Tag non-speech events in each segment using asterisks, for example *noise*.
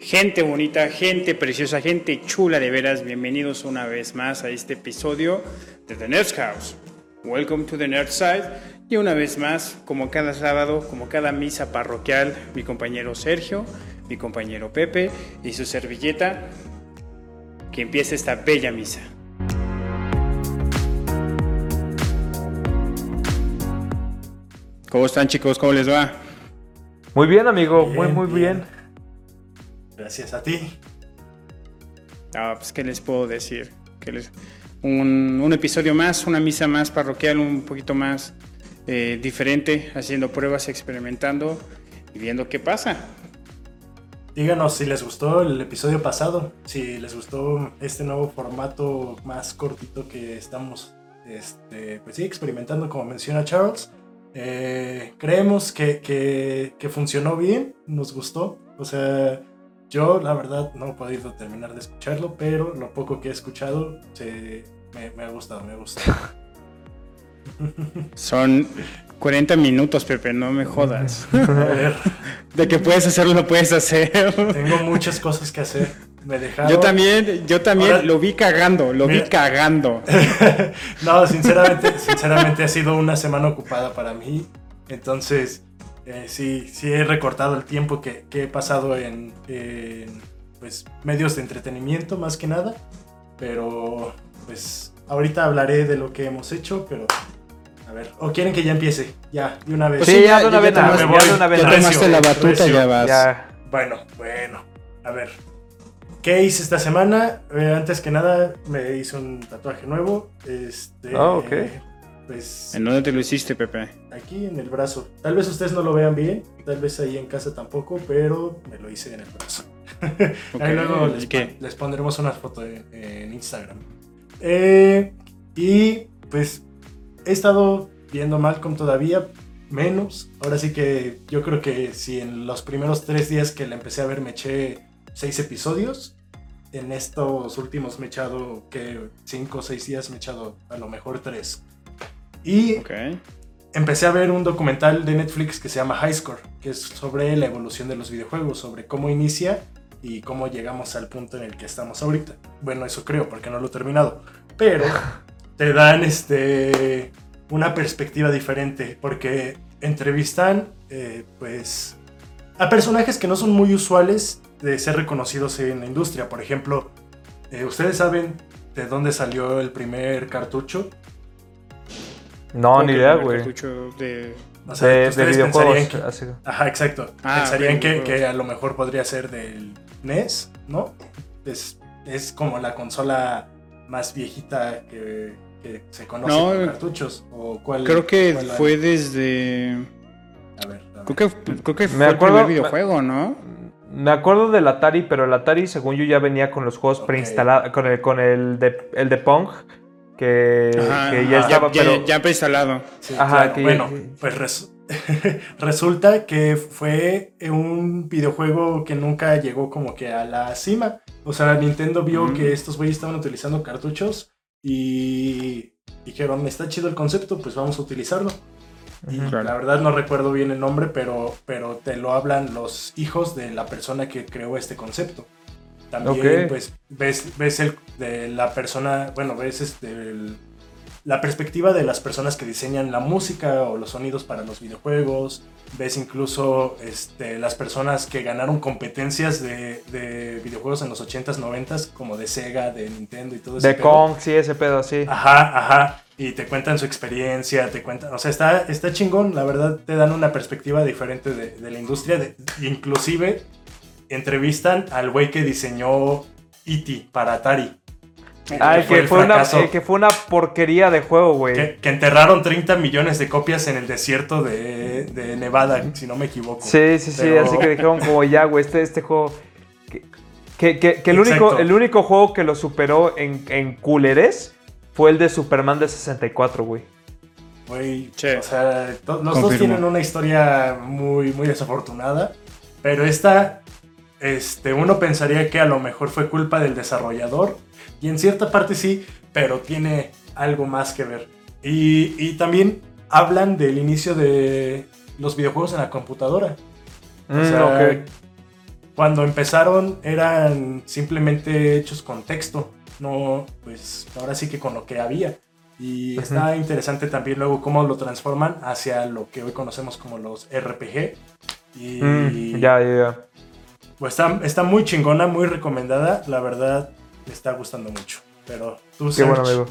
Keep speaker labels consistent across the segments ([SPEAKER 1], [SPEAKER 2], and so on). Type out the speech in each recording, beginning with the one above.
[SPEAKER 1] Gente bonita, gente preciosa, gente chula de veras, bienvenidos una vez más a este episodio de The Nerd House. Welcome to the Nerd Side. Y una vez más, como cada sábado, como cada misa parroquial, mi compañero Sergio, mi compañero Pepe y su servilleta, que empiece esta bella misa. ¿Cómo están chicos? ¿Cómo les va?
[SPEAKER 2] Muy bien, amigo, muy,
[SPEAKER 3] Bien,
[SPEAKER 2] muy bien.
[SPEAKER 3] Gracias a ti.
[SPEAKER 1] Ah, pues, ¿qué les puedo decir? Que les- un, un episodio más, una misa más parroquial, un poquito más eh, diferente, haciendo pruebas, experimentando y viendo qué pasa.
[SPEAKER 3] Díganos si les gustó el episodio pasado, si les gustó este nuevo formato más cortito que estamos este, pues sí, experimentando, como menciona Charles. Eh, creemos que, que- que funcionó bien, nos gustó. O sea, yo la verdad no he podido terminar de escucharlo, pero lo poco que he escuchado se, me, me ha gustado, me ha gustado. *laughs*
[SPEAKER 1] Son 40 minutos, Pepe, no me jodas. *laughs*
[SPEAKER 3] A ver,
[SPEAKER 1] De que puedes hacerlo, lo puedes hacer.
[SPEAKER 3] tengo muchas cosas que hacer. Me dejaron...
[SPEAKER 1] Yo también, yo también
[SPEAKER 3] Ahora-
[SPEAKER 1] lo vi cagando, lo vi
[SPEAKER 3] Mira.
[SPEAKER 1] cagando. *laughs*
[SPEAKER 3] no, sinceramente, sinceramente ha sido una semana ocupada para mí. Entonces, eh, sí, sí he recortado el tiempo que, que he pasado en, en, pues, medios de entretenimiento más que nada. Pero, pues, ahorita hablaré de lo que hemos hecho, pero... A ver, ¿o quieren que ya empiece? Ya, de una vez.
[SPEAKER 1] Pues
[SPEAKER 2] Sí, ya de una vez, ya de una vez.
[SPEAKER 1] Ya
[SPEAKER 3] Recio,
[SPEAKER 1] tomaste la batuta,
[SPEAKER 3] recio.
[SPEAKER 1] ya vas.
[SPEAKER 2] Ya.
[SPEAKER 3] Bueno, bueno. A ver. ¿Qué hice esta semana? Eh, antes que nada, me hice un tatuaje nuevo. Este.
[SPEAKER 2] Ah, ok.
[SPEAKER 3] Pues.
[SPEAKER 1] ¿En dónde te lo hiciste, Pepe?
[SPEAKER 3] Aquí en el brazo. Tal vez ustedes no lo vean bien, tal vez ahí en casa tampoco, pero me lo hice en el brazo. *laughs*
[SPEAKER 1] Ok,
[SPEAKER 3] ahí luego
[SPEAKER 1] ¿y
[SPEAKER 3] les, pondremos una foto en, en Instagram. Eh, y pues he estado viendo Malcolm todavía, menos. Ahora sí que yo creo que si en los primeros tres días que la empecé a ver me eché seis episodios, en estos últimos me he echado que cinco o seis días me he echado a lo mejor tres. Y empecé a ver un documental de Netflix que se llama High Score, que es sobre la evolución de los videojuegos, sobre cómo inicia y cómo llegamos al punto en el que estamos ahorita. Bueno, eso creo, porque no lo he terminado. Pero *laughs* te dan este una perspectiva diferente, porque entrevistan eh, pues a personajes que no son muy usuales de ser reconocidos en la industria. Por ejemplo, eh, ¿ustedes saben de dónde salió el primer cartucho?
[SPEAKER 2] No, ni idea, güey.
[SPEAKER 1] cartucho de...
[SPEAKER 3] O sea,
[SPEAKER 2] De, de
[SPEAKER 3] ustedes
[SPEAKER 2] videojuegos.
[SPEAKER 3] pensarían que-
[SPEAKER 2] así.
[SPEAKER 3] Ajá, exacto.
[SPEAKER 1] Ah,
[SPEAKER 3] Pensarían que, a lo mejor podría ser del NES, ¿no? Es, es como la consola más viejita que, que se conoce
[SPEAKER 1] No,
[SPEAKER 3] con
[SPEAKER 1] eh,
[SPEAKER 3] cartuchos. ¿O cuál,
[SPEAKER 1] Creo que
[SPEAKER 3] cuál
[SPEAKER 1] fue desde...
[SPEAKER 3] A ver, a ver.
[SPEAKER 1] Creo que, creo que
[SPEAKER 2] Me
[SPEAKER 1] fue
[SPEAKER 2] acuerdo-
[SPEAKER 1] el primer videojuego, ¿no?
[SPEAKER 2] Me acuerdo del Atari, pero el Atari, según yo, ya venía con los juegos preinstalados, con el, con el de, el de Pong, que,
[SPEAKER 1] Ajá,
[SPEAKER 2] que ya
[SPEAKER 3] ajá.
[SPEAKER 2] estaba,
[SPEAKER 1] ya,
[SPEAKER 2] pero...
[SPEAKER 1] ya preinstalado.
[SPEAKER 3] Sí,
[SPEAKER 2] Ajá,
[SPEAKER 3] claro.
[SPEAKER 2] que-
[SPEAKER 3] Bueno, pues res- *laughs* resulta que fue un videojuego que nunca llegó como que a la cima. O sea, Nintendo vio
[SPEAKER 1] Mm.
[SPEAKER 3] que estos güeyes estaban utilizando cartuchos y dijeron, está chido el concepto, pues vamos a utilizarlo. Y.
[SPEAKER 1] Claro.
[SPEAKER 3] la verdad no recuerdo bien el nombre, pero, pero te lo hablan los hijos de la persona que creó este concepto. También, pues, ves, ves el, de la persona, bueno, ves este, el- la perspectiva de las personas que diseñan la música o los sonidos para los videojuegos. Ves incluso este, las personas que ganaron competencias de, de videojuegos en los 80s, 90s, como de Sega, de Nintendo y todo eso.
[SPEAKER 2] De Kong, sí, ese pedo, sí.
[SPEAKER 3] Ajá, ajá. Y te cuentan su experiencia, te cuentan. O sea, está, está chingón, la verdad, te dan una perspectiva diferente de, de la industria. de- inclusive entrevistan al güey que diseñó E.T. para Atari.
[SPEAKER 2] Ah, que, fue una, que fue una porquería de juego, güey.
[SPEAKER 3] Que, que enterraron 30 millones de copias en el desierto de, de Nevada, si no me equivoco.
[SPEAKER 2] Sí, sí, sí, así que dijeron como ya, güey, este, este juego... Que, que, que- que el, único, el único juego que lo superó en, en culeres fue el de Superman de 64, güey.
[SPEAKER 3] Güey,
[SPEAKER 1] Sí.
[SPEAKER 3] o sea, los dos tienen una historia muy, muy desafortunada. Pero esta, este, uno pensaría que a lo mejor fue culpa del desarrollador. Y en cierta parte sí, pero tiene algo más que ver. Y, y también hablan del inicio de los videojuegos en la computadora. O
[SPEAKER 2] Mm,
[SPEAKER 3] sea,
[SPEAKER 2] ok.
[SPEAKER 3] cuando empezaron eran simplemente hechos con texto, no, pues ahora sí que con lo que había. Y está interesante también luego cómo lo transforman hacia lo que hoy conocemos como los RPG. Y
[SPEAKER 2] Mm, ya, ya, ya.
[SPEAKER 3] Pues está, está muy chingona, muy recomendada. La verdad, me está gustando mucho. Pero tú,
[SPEAKER 2] Qué
[SPEAKER 3] Serge,
[SPEAKER 2] bueno, amigo.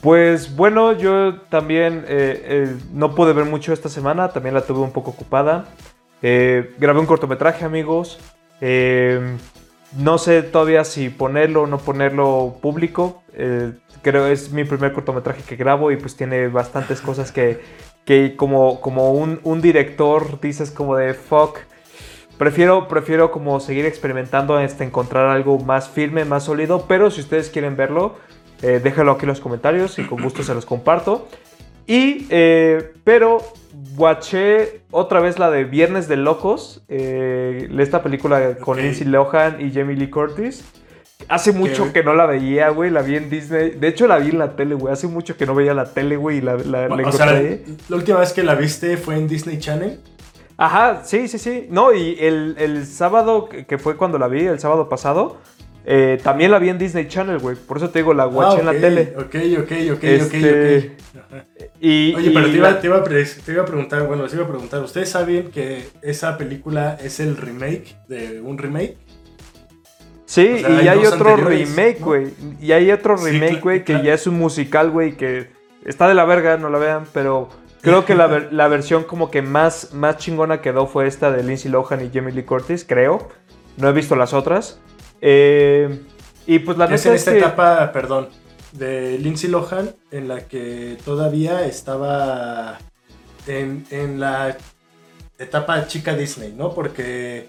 [SPEAKER 2] Pues bueno, yo también eh, eh, no pude ver mucho esta semana, también la tuve un poco ocupada. Eh, grabé un cortometraje, amigos. Eh, no sé todavía si ponerlo o no ponerlo público. Creo es mi primer cortometraje que grabo y pues tiene bastantes cosas que, que como, como un, un director dices como de fuck. Prefiero, prefiero como seguir experimentando hasta encontrar algo más firme, más sólido. Pero si ustedes quieren verlo, eh, déjenlo aquí en los comentarios y con gusto se los comparto. Y, eh, pero, watché otra vez la de Viernes de Locos, eh, esta película con. Lindsay Lohan y Jamie Lee Curtis. Hace mucho que no la veía, güey, la vi en Disney. De hecho, la vi en la tele, güey. Hace mucho que no veía la tele, güey, y la, la, la
[SPEAKER 3] o sea,
[SPEAKER 2] encontré.
[SPEAKER 3] la última vez que la viste fue en Disney Channel.
[SPEAKER 2] Ajá, sí, sí, sí. No, y el, el sábado, que fue cuando la vi, el sábado pasado, eh, también la vi en Disney Channel, güey. Por eso te digo, la
[SPEAKER 3] Ah,
[SPEAKER 2] en la
[SPEAKER 3] ok,
[SPEAKER 2] tele.
[SPEAKER 3] Ok, ok, ok,
[SPEAKER 2] Este,
[SPEAKER 3] ok, ok.
[SPEAKER 2] Y,
[SPEAKER 3] Oye, pero
[SPEAKER 2] y
[SPEAKER 3] te iba,
[SPEAKER 2] la-
[SPEAKER 3] te, iba a pre- te iba a preguntar, bueno, les iba a preguntar, ¿ustedes saben que esa película es el remake de un remake?
[SPEAKER 2] Sí,
[SPEAKER 3] o sea,
[SPEAKER 2] y
[SPEAKER 3] hay
[SPEAKER 2] otro remake, güey. Y hay otro remake, güey, que
[SPEAKER 3] claro.
[SPEAKER 2] ya es un musical, güey, que está de la verga, no la vean, pero creo que la, ver- la versión como que más, más chingona quedó fue esta de Lindsay Lohan y Jamie Lee Curtis, creo. No he visto las otras. Eh, y pues la
[SPEAKER 3] es en
[SPEAKER 2] es
[SPEAKER 3] esta
[SPEAKER 2] que-
[SPEAKER 3] etapa, perdón, de Lindsay Lohan, en la que todavía estaba en, en la etapa chica Disney, ¿no? Porque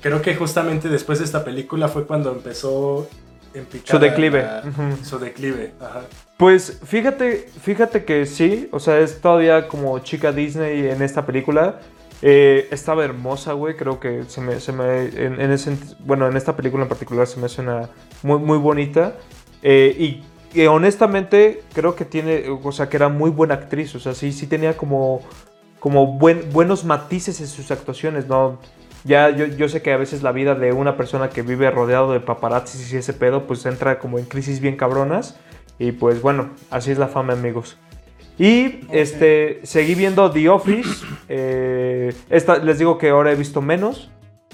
[SPEAKER 3] creo que justamente después de esta película fue cuando empezó en picada
[SPEAKER 2] Su declive.
[SPEAKER 3] la-. Su declive, ajá.
[SPEAKER 2] Pues fíjate, fíjate que sí, o sea, es todavía como chica Disney en esta película. Eh, estaba hermosa, güey, creo que se me, se me en, en ese, bueno, en esta película en particular se me hace una muy, muy bonita. Eh, y honestamente creo que tiene, o sea, que era muy buena actriz, o sea, sí, sí tenía como, como buen, buenos matices en sus actuaciones, ¿no? Ya yo, yo sé que a veces la vida de una persona que vive rodeado de paparazzis y ese pedo, pues entra como en crisis bien cabronas. Y pues bueno, así es la fama, amigos. Y este, seguí viendo The Office. *clears throat* eh, esta, les digo que ahora he visto menos.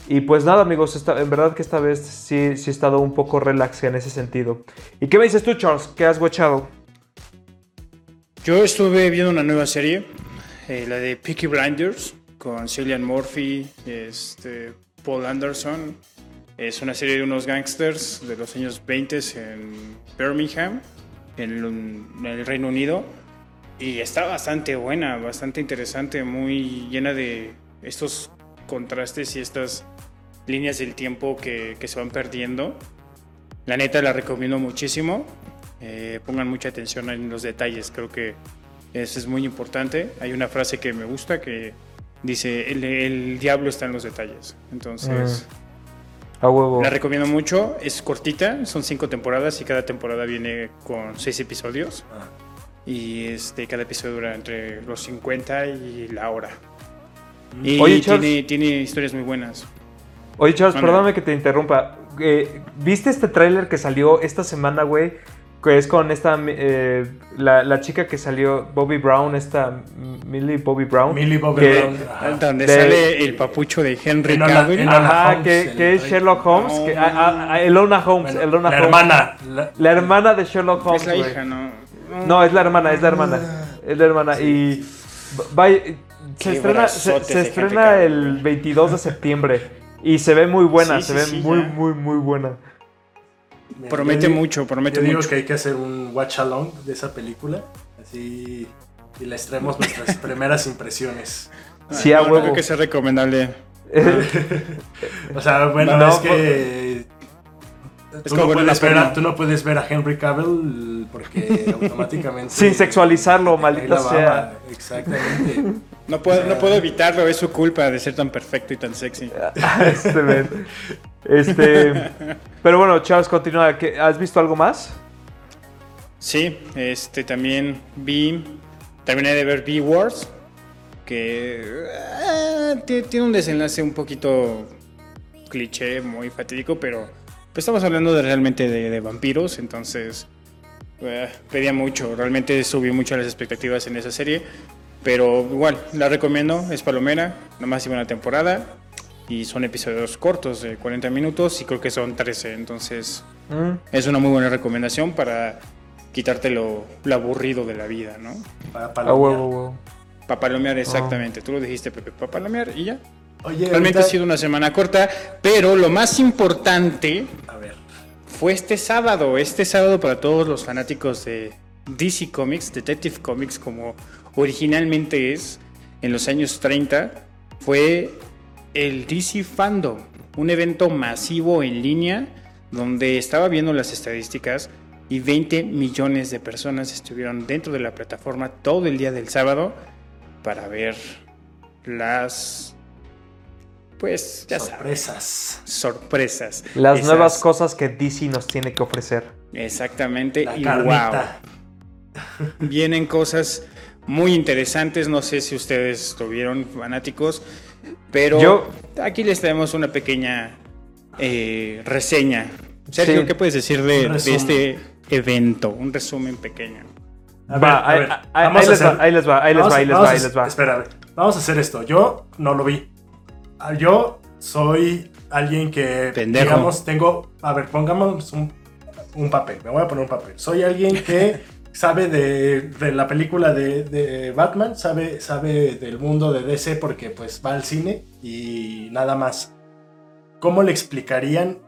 [SPEAKER 2] Y pues nada, amigos, esta- en verdad que esta vez sí, sí he estado un poco relax en ese sentido. ¿Y qué me dices tú, Charles? ¿Qué has watchado?
[SPEAKER 1] Yo estuve viendo una nueva serie, eh, la de Peaky Blinders, con Cillian Murphy, este, Paul Anderson. Es una serie de unos gangsters de los años 20 en Birmingham, en, en el Reino Unido. Y está bastante buena, bastante interesante, muy llena de estos contrastes y estas líneas del tiempo que, que se van perdiendo. La neta la recomiendo muchísimo. Eh, pongan mucha atención en los detalles, creo que eso es muy importante. Hay una frase que me gusta que dice, el, el diablo está en los detalles. Entonces,
[SPEAKER 2] A huevo.
[SPEAKER 1] la recomiendo mucho. Es cortita, son cinco temporadas y cada temporada viene con seis episodios.
[SPEAKER 3] Ah.
[SPEAKER 1] Y este, cada episodio dura entre los 50 y la hora.
[SPEAKER 3] Mm.
[SPEAKER 1] Y
[SPEAKER 2] Oye, Charles.
[SPEAKER 1] tiene, tiene historias muy buenas.
[SPEAKER 2] Oye, Charles, perdóname que te interrumpa. Eh, ¿Viste este tráiler que salió esta semana, güey? Que es con esta, eh, la, la chica que salió, Bobby Brown, esta Millie Bobby Brown.
[SPEAKER 3] Millie Bobby
[SPEAKER 2] que-
[SPEAKER 3] Brown. ajá.
[SPEAKER 1] Donde
[SPEAKER 2] De-
[SPEAKER 1] sale el papucho de Henry
[SPEAKER 3] Enola-
[SPEAKER 1] Cavill.
[SPEAKER 3] Enola-
[SPEAKER 2] Ajá,
[SPEAKER 3] Holmes,
[SPEAKER 2] que,
[SPEAKER 3] el
[SPEAKER 2] que es. Sherlock Holmes. que- ah, ah, ah, Elona Holmes.
[SPEAKER 3] Bueno,
[SPEAKER 2] Elona
[SPEAKER 3] la
[SPEAKER 2] Holmes.
[SPEAKER 3] hermana. la-
[SPEAKER 2] La hermana de Sherlock Holmes.
[SPEAKER 1] Es la hija, ¿no?
[SPEAKER 2] No, es la hermana, es la hermana. Es la hermana. Y vaya, se estrena, se, estrena el
[SPEAKER 1] Cavill.
[SPEAKER 2] 22 de septiembre. Y se ve muy buena,
[SPEAKER 1] Sí,
[SPEAKER 2] se
[SPEAKER 1] sí,
[SPEAKER 2] ve
[SPEAKER 1] sí,
[SPEAKER 2] muy,
[SPEAKER 1] ya.
[SPEAKER 2] muy, muy buena.
[SPEAKER 3] Mira,
[SPEAKER 1] Promete
[SPEAKER 3] yo
[SPEAKER 1] mucho, promete
[SPEAKER 3] Yo digo
[SPEAKER 1] mucho.
[SPEAKER 3] que hay que hacer un watch along de esa película. Así. Y les traemos nuestras *laughs* primeras impresiones.
[SPEAKER 2] Sí, a huevo.
[SPEAKER 1] creo que sea recomendable. *laughs*
[SPEAKER 3] O sea, bueno,
[SPEAKER 2] No,
[SPEAKER 3] es
[SPEAKER 2] pues-
[SPEAKER 3] que. Tú
[SPEAKER 1] como
[SPEAKER 3] no, puedes ver a, tú no puedes ver a Henry Cavill porque *laughs* automáticamente.
[SPEAKER 2] Sin sexualizarlo, maldita sea.
[SPEAKER 3] Exactamente.
[SPEAKER 1] No puedo, no puedo evitarlo, es su culpa de ser tan perfecto y tan sexy.
[SPEAKER 2] Este, pero bueno, Charles, continúa. ¿Qué- ¿Has visto algo más?
[SPEAKER 1] Sí, este también vi, terminé de ver B-Wars, que ti- tiene un desenlace un poquito cliché, muy fatídico, pero pues estamos hablando de, realmente de, de vampiros, entonces eh, pedía mucho, realmente subí mucho las expectativas en esa serie, pero igual, la recomiendo, es palomera, nomás iba una temporada y son episodios cortos de 40 minutos y creo que son 13, entonces
[SPEAKER 2] Mm.
[SPEAKER 1] es una muy buena recomendación para quitarte lo, lo aburrido de la vida, ¿no?
[SPEAKER 3] Para palomear.
[SPEAKER 2] huevo, huevo.
[SPEAKER 1] Papalomear, exactamente. Tú lo dijiste, Pepe. Papalomear y ya.
[SPEAKER 3] Oye,
[SPEAKER 1] Realmente
[SPEAKER 3] ahorita-
[SPEAKER 1] ha sido una semana corta, pero lo más importante
[SPEAKER 3] A ver,
[SPEAKER 1] fue este sábado. Este sábado para todos los fanáticos de DC Comics, Detective Comics, como originalmente es en los años 30, fue el DC Fandom, un evento masivo en línea donde estaba viendo las estadísticas y 20 millones de personas estuvieron dentro de la plataforma todo el día del sábado para ver las pues ya sabes
[SPEAKER 3] sorpresas.
[SPEAKER 1] sorpresas
[SPEAKER 2] Las
[SPEAKER 1] Esas-
[SPEAKER 2] nuevas cosas que DC nos tiene que ofrecer.
[SPEAKER 1] exactamente
[SPEAKER 3] La
[SPEAKER 1] y
[SPEAKER 3] carnita.
[SPEAKER 1] wow vienen cosas muy interesantes no sé si ustedes tuvieron fanáticos pero
[SPEAKER 2] Yo-
[SPEAKER 1] aquí les traemos una pequeña eh, reseña Sergio
[SPEAKER 2] Sí.
[SPEAKER 1] qué puedes decir de, este evento un resumen pequeño
[SPEAKER 3] A
[SPEAKER 2] Va,
[SPEAKER 3] ver, a
[SPEAKER 2] ahí-
[SPEAKER 3] ver,
[SPEAKER 2] ahí-
[SPEAKER 3] vamos
[SPEAKER 2] ahí
[SPEAKER 3] a
[SPEAKER 2] les va,
[SPEAKER 3] hacer-
[SPEAKER 2] ahí les va, ahí les
[SPEAKER 3] vamos
[SPEAKER 2] va, ahí les va, ahí les va.
[SPEAKER 3] Espera, a ver, vamos a hacer esto. Yo no lo vi. Ah, Yo soy alguien que,
[SPEAKER 1] Pendejo.
[SPEAKER 3] digamos, tengo... A ver, pongamos un, un papel. Me voy a poner un papel. Soy alguien que *laughs* sabe de, de la película de, de Batman, sabe, sabe del mundo de DC porque pues va al cine y nada más. ¿Cómo le explicarían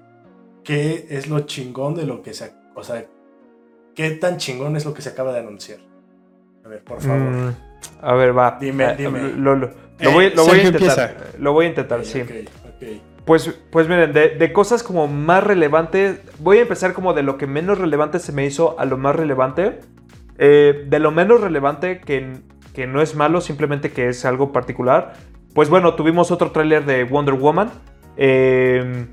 [SPEAKER 3] qué es lo chingón de lo que se... O sea, qué tan chingón es lo que se acaba de anunciar? A ver, por favor.
[SPEAKER 2] Mm, a ver, va.
[SPEAKER 3] Dime,
[SPEAKER 2] Eh,
[SPEAKER 3] dime.
[SPEAKER 2] Lo, lo- lo
[SPEAKER 1] Eh,
[SPEAKER 2] voy, lo voy a intentar.
[SPEAKER 1] empieza.
[SPEAKER 2] Lo voy a intentar, sí. Pues, pues miren, de, de cosas como más relevantes, voy a empezar como de lo que menos relevante se me hizo a lo más relevante. Eh, de lo menos relevante, que, que no es malo, simplemente que es algo particular. Pues bueno, tuvimos otro tráiler de Wonder Woman. Eh,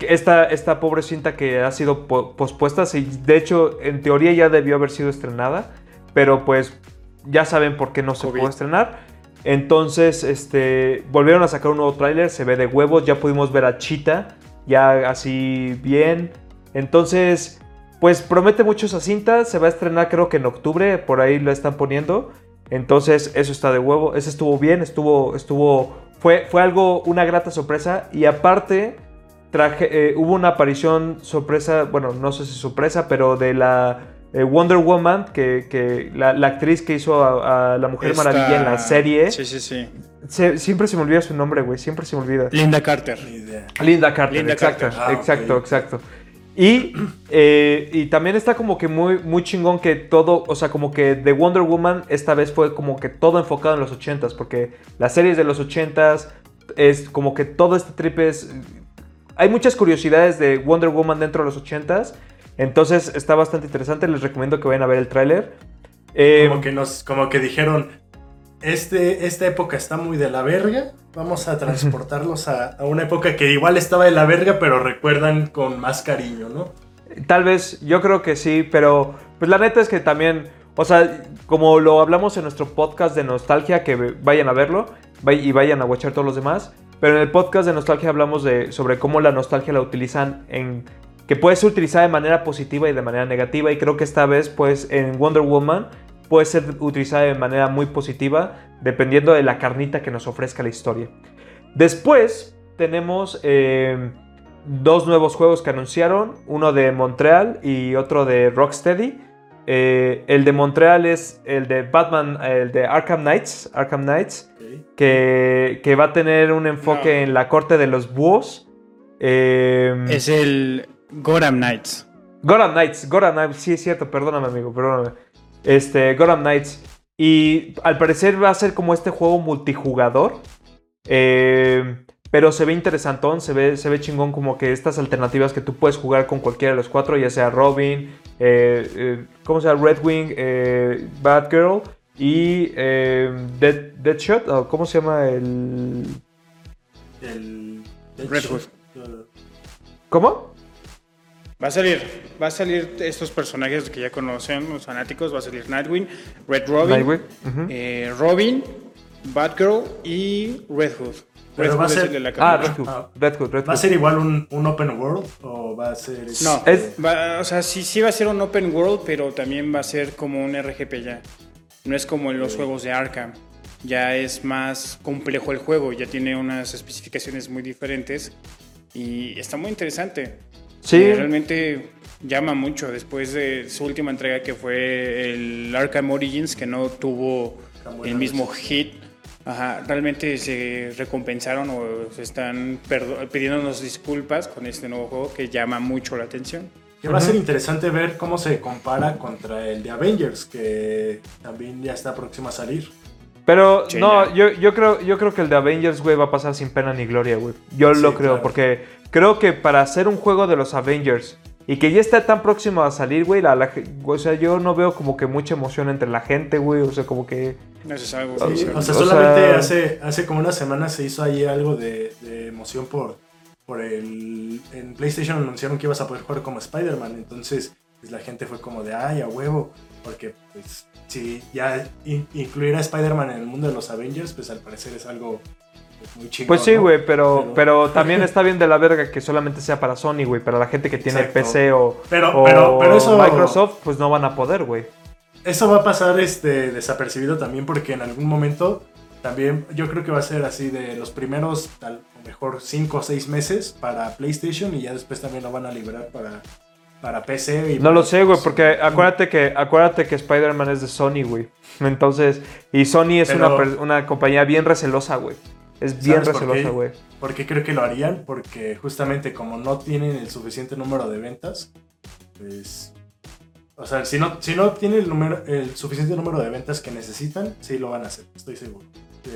[SPEAKER 2] esta, esta pobre cinta que ha sido po- pospuesta, sí, de hecho, en teoría ya debió haber sido estrenada, pero pues ya saben por qué no se pudo estrenar. Entonces, este, volvieron a sacar un nuevo tráiler, se ve de huevos, ya pudimos ver a Cheetah, ya así bien. Entonces, pues promete mucho esa cinta, se va a estrenar creo que en octubre, por ahí la están poniendo. Entonces, eso está de huevo, ese estuvo bien, estuvo, estuvo, fue, fue algo, una grata sorpresa. Y aparte, traje, eh, hubo una aparición sorpresa, bueno, no sé si sorpresa, pero de la eh, Wonder Woman, que, que la, la actriz que hizo a, a la Mujer
[SPEAKER 1] Esta-
[SPEAKER 2] Maravilla en la serie.
[SPEAKER 1] sí sí sí
[SPEAKER 2] Se- siempre se me olvida su nombre, güey, siempre se me olvida.
[SPEAKER 1] Linda Carter.
[SPEAKER 2] Linda Carter,
[SPEAKER 1] Linda
[SPEAKER 2] exacto,
[SPEAKER 1] Carter.
[SPEAKER 3] Ah,
[SPEAKER 2] exacto, exacto. Y, eh, y también está como que muy, muy chingón que todo, o sea, como que The Wonder Woman esta vez fue como que todo enfocado en los 80s, porque las series de los 80s es como que todo este trip es... Hay muchas curiosidades de Wonder Woman dentro de los 80s, entonces está bastante interesante, les recomiendo que vayan a ver el tráiler. Eh,
[SPEAKER 3] Como que nos, como que dijeron, este, esta época está muy de la verga, vamos a *laughs* transportarlos a, a una época que igual estaba de la verga, pero recuerdan con más cariño, ¿no?
[SPEAKER 2] Tal vez, yo creo que sí, pero pues la neta es que también, o sea, como lo hablamos en nuestro podcast de nostalgia, que vayan a verlo y vayan a watchar todos los demás, pero en el podcast de nostalgia hablamos de, sobre cómo la nostalgia la utilizan en... que puede ser utilizada de manera positiva y de manera negativa y creo que esta vez pues en Wonder Woman puede ser utilizada de manera muy positiva dependiendo de la carnita que nos ofrezca la historia. Después tenemos eh, dos nuevos juegos que anunciaron, uno de Montreal y otro de Rocksteady. Eh, el de Montreal es el de Batman, el de Arkham Knights, Arkham Knights, que, que va a tener un enfoque
[SPEAKER 1] No.
[SPEAKER 2] en la corte de los búhos. Eh,
[SPEAKER 1] es el Gotham Knights
[SPEAKER 2] Gotham Knights, Gotham Knights, sí es cierto, perdóname amigo, perdóname. Este, Gotham Knights. Y al parecer va a ser como este juego multijugador. Eh, pero se ve interesantón, se ve, se ve chingón como que estas alternativas que tú puedes jugar con cualquiera de los cuatro, ya sea Robin, eh, eh, ¿cómo se llama? Redwing, eh, Batgirl y eh, Dead, Deadshot, ¿cómo se llama el...?
[SPEAKER 3] El,
[SPEAKER 1] Red Hood.
[SPEAKER 2] ¿Cómo?
[SPEAKER 1] Va a salir, va a salir estos personajes que ya conocen los fanáticos, va a salir Nightwing, Red Robin,
[SPEAKER 2] Nightwing,
[SPEAKER 1] eh, Robin Batgirl y Red Hood. Red
[SPEAKER 3] Pero va a
[SPEAKER 1] Hood es
[SPEAKER 3] ser-
[SPEAKER 1] el de la
[SPEAKER 2] Ah,
[SPEAKER 1] cámara.
[SPEAKER 2] Red Hood.
[SPEAKER 3] Ah.
[SPEAKER 2] Red Hood, Red
[SPEAKER 3] ¿Va a ser igual un, un open world o va a ser...
[SPEAKER 1] No,
[SPEAKER 2] Es-
[SPEAKER 1] va- o sea, sí, sí va a ser un open world, pero también va a ser como un RGP ya. No es como en los juegos de Arkham. Ya es más complejo el juego, ya tiene unas especificaciones muy diferentes y está muy interesante.
[SPEAKER 2] Sí.
[SPEAKER 1] Eh, realmente llama mucho después de su última entrega que fue el Arkham Origins, que no tuvo el mismo hit. Ajá, realmente se recompensaron o se están pidiéndonos disculpas con este nuevo juego que llama mucho la atención.
[SPEAKER 3] Que va a ser interesante ver cómo se compara contra el de Avengers, que también ya está próximo a salir.
[SPEAKER 2] Pero no, yo, yo, creo, yo creo que el de Avengers, güey, va a pasar sin pena ni gloria, güey. Yo
[SPEAKER 3] Sí,
[SPEAKER 2] lo creo,
[SPEAKER 3] claro.
[SPEAKER 2] porque creo que para hacer un juego de los Avengers y que ya esté tan próximo a salir, güey, la, la o sea, yo no veo como que mucha emoción entre la gente, güey. O sea, como que...
[SPEAKER 1] No.
[SPEAKER 2] Sí,
[SPEAKER 3] Sí,
[SPEAKER 1] sí.
[SPEAKER 3] o sea,
[SPEAKER 2] o
[SPEAKER 3] solamente
[SPEAKER 2] sea-
[SPEAKER 3] hace, hace como una semana se hizo ahí algo de, de emoción por, por el... En PlayStation anunciaron que ibas a poder jugar como Spider-Man, entonces pues, la gente fue como de, ay, a huevo, porque pues si ya in- incluir a Spider-Man en el mundo de los Avengers, pues al parecer es algo pues, muy chingón.
[SPEAKER 2] Pues sí,
[SPEAKER 3] ¿no?
[SPEAKER 2] güey, pero,
[SPEAKER 3] Pero-
[SPEAKER 2] pero también *laughs* está bien de la verga que solamente sea para Sony, güey. Para la gente que tiene
[SPEAKER 3] Exacto.
[SPEAKER 2] PC o,
[SPEAKER 3] Pero-
[SPEAKER 2] o
[SPEAKER 3] pero- pero eso-
[SPEAKER 2] Microsoft, pues no van a poder, güey.
[SPEAKER 3] Eso va a pasar este, desapercibido también porque en algún momento también yo creo que va a ser así de los primeros tal mejor 5 o 6 meses para PlayStation y ya después también lo van a liberar para, para PC. Y
[SPEAKER 2] No lo
[SPEAKER 3] para-
[SPEAKER 2] sé, güey, porque acuérdate que, acuérdate que Spider-Man es de Sony, güey. *laughs* Entonces, y Sony es
[SPEAKER 3] Pero-
[SPEAKER 2] una, una compañía bien recelosa, güey. Es bien
[SPEAKER 3] ¿Sabes por
[SPEAKER 2] recelosa,
[SPEAKER 3] qué?
[SPEAKER 2] güey.
[SPEAKER 3] Porque creo que lo harían porque justamente como no tienen el suficiente número de ventas, pues... O sea, si no, si no tienen el, número, el suficiente número de ventas que necesitan, sí lo van a hacer, estoy seguro.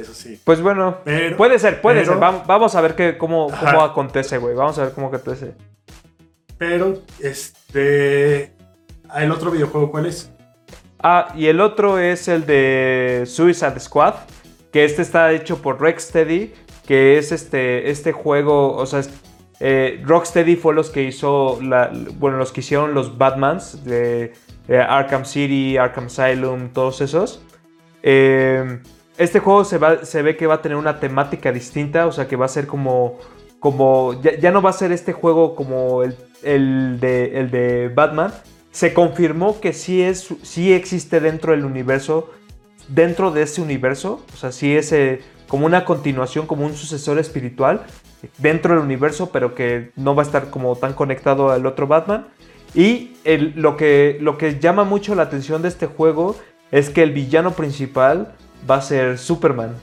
[SPEAKER 3] Eso sí.
[SPEAKER 2] Pues bueno,
[SPEAKER 3] Pero,
[SPEAKER 2] puede ser, puede
[SPEAKER 3] pero-
[SPEAKER 2] ser. Vam- Vamos a ver cómo,
[SPEAKER 3] Ajá.
[SPEAKER 2] cómo acontece, güey. Vamos a ver cómo acontece.
[SPEAKER 3] Pero, este... ¿El otro videojuego cuál es?
[SPEAKER 2] Ah, y el otro es el de Suicide Squad, que este está hecho por Rocksteady, que es este, este juego, o sea, eh, Rocksteady fue los que hizo, bueno, los que hicieron los Batmans de, Arkham City, Arkham Asylum, todos esos. Eh, este juego se, va, se ve que va a tener una temática distinta, o sea, que va a ser como, como ya, ya no va a ser este juego como el, el de, el de Batman, se confirmó que sí, es, sí existe dentro del universo, dentro de ese universo, o sea, sí es eh, como una continuación, como un sucesor espiritual dentro del universo, pero que no va a estar como tan conectado al otro Batman. Y el- lo, que, lo que llama mucho la atención de este juego es que el villano principal va a ser Superman.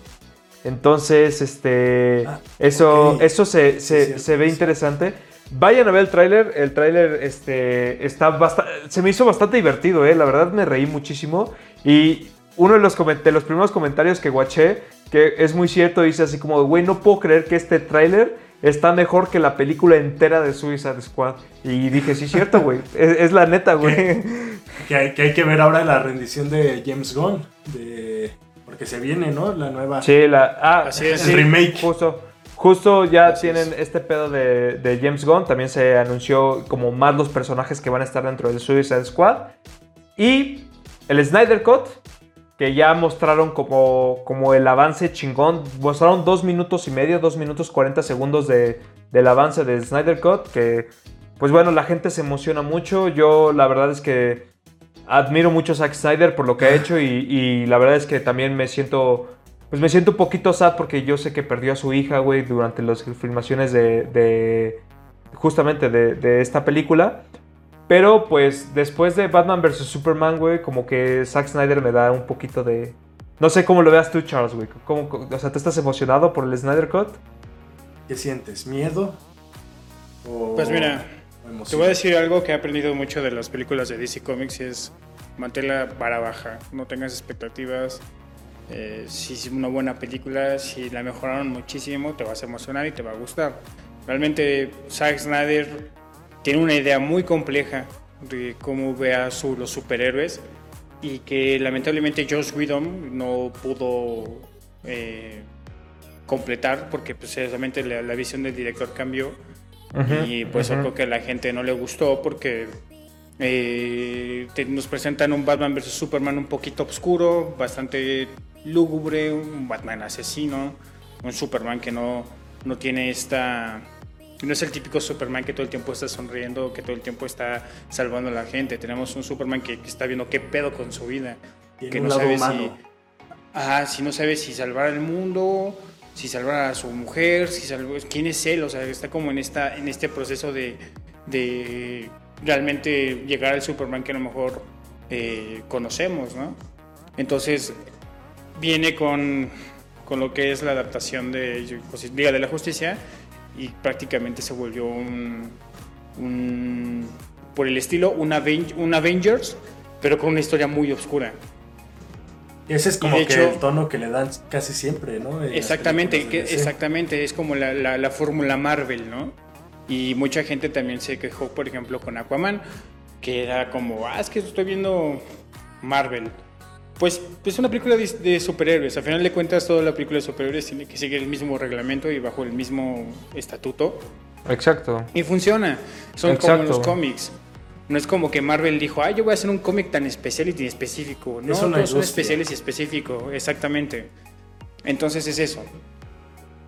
[SPEAKER 2] Entonces, este,
[SPEAKER 3] Ah,
[SPEAKER 2] eso, eso se, se- se ve interesante. Vayan a ver el tráiler. El tráiler este, está basta- se me hizo bastante divertido, eh. La verdad me reí muchísimo. Y uno de los, de los primeros comentarios que guaché, que es muy cierto, dice así como, güey, no puedo creer que este tráiler está mejor que la película entera de Suicide Squad. Y dije, sí, cierto, güey. *laughs* Es, es la neta, güey.
[SPEAKER 3] Que hay, que hay que ver ahora la rendición de James Gunn. De, porque se viene, ¿no? La nueva.
[SPEAKER 2] Sí, la... Ah,
[SPEAKER 1] Así es.
[SPEAKER 2] sí,
[SPEAKER 3] El remake.
[SPEAKER 2] Justo. Justo ya
[SPEAKER 1] Así
[SPEAKER 2] tienen este pedo de, de James Gunn. También se anunció como más los personajes que van a estar dentro del Suicide Squad. Y el Snyder Cut, que ya mostraron como, como el avance chingón. Mostraron dos minutos y medio, dos minutos 40 segundos de, del avance de Snyder Cut. Que, pues bueno, la gente se emociona mucho. Yo la verdad es que admiro mucho a Zack Snyder por lo que ha hecho. Y, y la verdad es que también me siento... Pues me siento un poquito sad porque yo sé que perdió a su hija, güey, durante las filmaciones de, de- justamente de, de esta película. Pero pues después de Batman vs. Superman, güey, como que Zack Snyder me da un poquito de... No sé cómo lo veas tú, Charles, güey. ¿Cómo- cómo- o sea, ¿tú estás emocionado por el Snyder Cut?
[SPEAKER 3] ¿Qué sientes? ¿Miedo? O,
[SPEAKER 1] Pues mira,
[SPEAKER 3] o?
[SPEAKER 1] Te voy a decir algo que he aprendido mucho de las películas de DC Comics y es mantén la vara baja, no tengas expectativas. Eh, si es una buena película, si la mejoraron muchísimo, te vas a emocionar y te va a gustar. Realmente Zack Snyder tiene una idea muy compleja de cómo ve a su- los superhéroes y que lamentablemente Josh Whedon no pudo eh, completar porque pues, realmente la, la visión del director cambió y pues
[SPEAKER 2] ujú.
[SPEAKER 1] creo que a la gente no le gustó porque eh, te- nos presentan un Batman vs Superman un poquito oscuro, bastante lúgubre, un Batman asesino, un Superman que no, no tiene esta... No es el típico Superman que todo el tiempo está sonriendo, que todo el tiempo está salvando a la gente. Tenemos un Superman que, que está viendo qué pedo con su vida.
[SPEAKER 3] Tiene
[SPEAKER 1] que no sabe
[SPEAKER 3] humano.
[SPEAKER 1] si... Ajá, si no sabe si salvar al mundo, si salvar a su mujer, si salvar, quién es él, o sea, está como en esta en este proceso de, de realmente llegar al Superman que a lo mejor eh, conocemos, ¿no? Entonces viene con, con lo que es la adaptación de pues, Liga de la Justicia y prácticamente se volvió un, un- por el estilo un, Aven- un Avengers, pero con una historia muy oscura.
[SPEAKER 3] Ese es como que
[SPEAKER 1] hecho-
[SPEAKER 3] el tono que le dan casi siempre, ¿no? En
[SPEAKER 1] Exactamente, que, exactamente, es como la, la- la fórmula Marvel, ¿no? Y mucha gente también se quejó, por ejemplo, con Aquaman, que era como, ah, es que estoy viendo Marvel. Pues es una película de, de superhéroes, al final de cuentas toda la película de superhéroes tiene que seguir el mismo reglamento y bajo el mismo estatuto.
[SPEAKER 2] Exacto.
[SPEAKER 1] Y funciona, son como los cómics. No es como que Marvel dijo, ah, yo voy a hacer un cómic tan especial y tan específico. No,
[SPEAKER 3] Es
[SPEAKER 1] todos son especiales y específicos, exactamente. Entonces es eso.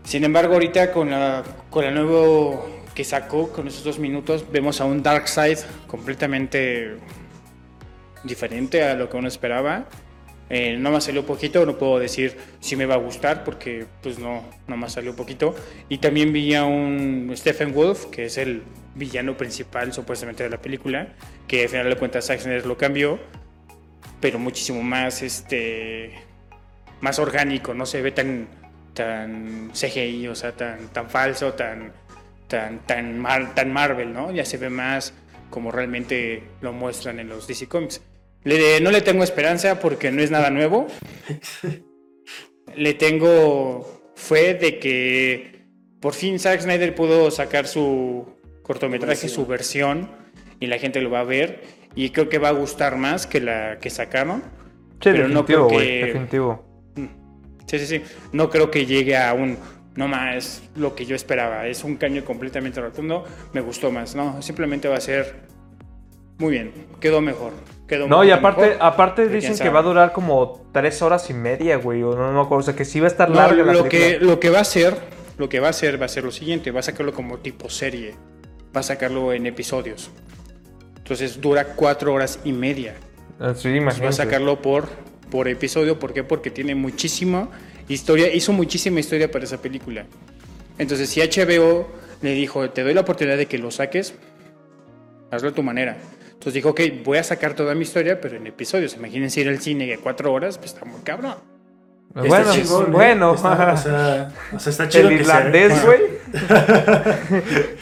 [SPEAKER 1] Sin embargo, ahorita con la, con la nuevo que sacó, con esos dos minutos, vemos a un Darkseid completamente diferente a lo que uno esperaba. Eh, más salió poquito, no puedo decir si me va a gustar porque pues no, no más salió poquito. Y también vi a un Stephen Wolf, que es el villano principal supuestamente de la película, que al final de cuentas Zack lo cambió, pero muchísimo más este más orgánico, no se ve tan tan CGI, o sea, tan tan falso, tan tan tan mar- tan Marvel, ¿no? Ya se ve más como realmente lo muestran en los DC Comics. Le- no le tengo esperanza porque no es nada nuevo. Le tengo fe de que por fin Zack Snyder pudo sacar su cortometraje, su versión, y la gente lo va a ver. Y creo que va a gustar más que la que sacaron.
[SPEAKER 2] Sí,
[SPEAKER 1] Pero no creo que-
[SPEAKER 2] Definitivo.
[SPEAKER 1] Sí, sí, sí. No creo que llegue a un. No más lo que yo esperaba. Es un caño completamente rotundo. Me gustó más. No, simplemente va a ser. Muy bien. Quedó mejor. Quedó
[SPEAKER 2] No, y aparte,
[SPEAKER 1] mejor,
[SPEAKER 2] aparte dicen que va a durar como tres horas y media, güey. O no, no me acuerdo. O sea, que sí va a estar
[SPEAKER 1] No,
[SPEAKER 2] larga
[SPEAKER 1] lo, que, lo que va a hacer. Lo que va a hacer va a ser lo siguiente. Va a sacarlo como tipo serie. Va a sacarlo en episodios. Entonces dura cuatro horas y media.
[SPEAKER 2] Ah, Sí,
[SPEAKER 1] Pues va a
[SPEAKER 2] imagínate.
[SPEAKER 1] sacarlo por, por episodio. ¿Por qué? Porque tiene muchísima historia. Hizo muchísima historia para esa película. Entonces, si HBO le dijo, te doy la oportunidad de que lo saques, hazlo a tu manera. Entonces dijo, ok, voy a sacar toda mi historia, pero en episodios. Imagínense ir al cine de cuatro horas, pues está muy cabrón.
[SPEAKER 2] Bueno,
[SPEAKER 3] Está chingón, ¿eh?
[SPEAKER 2] bueno.
[SPEAKER 3] Está- o, sea, o sea, está chido
[SPEAKER 2] el
[SPEAKER 3] que
[SPEAKER 2] irlandés, güey. *laughs*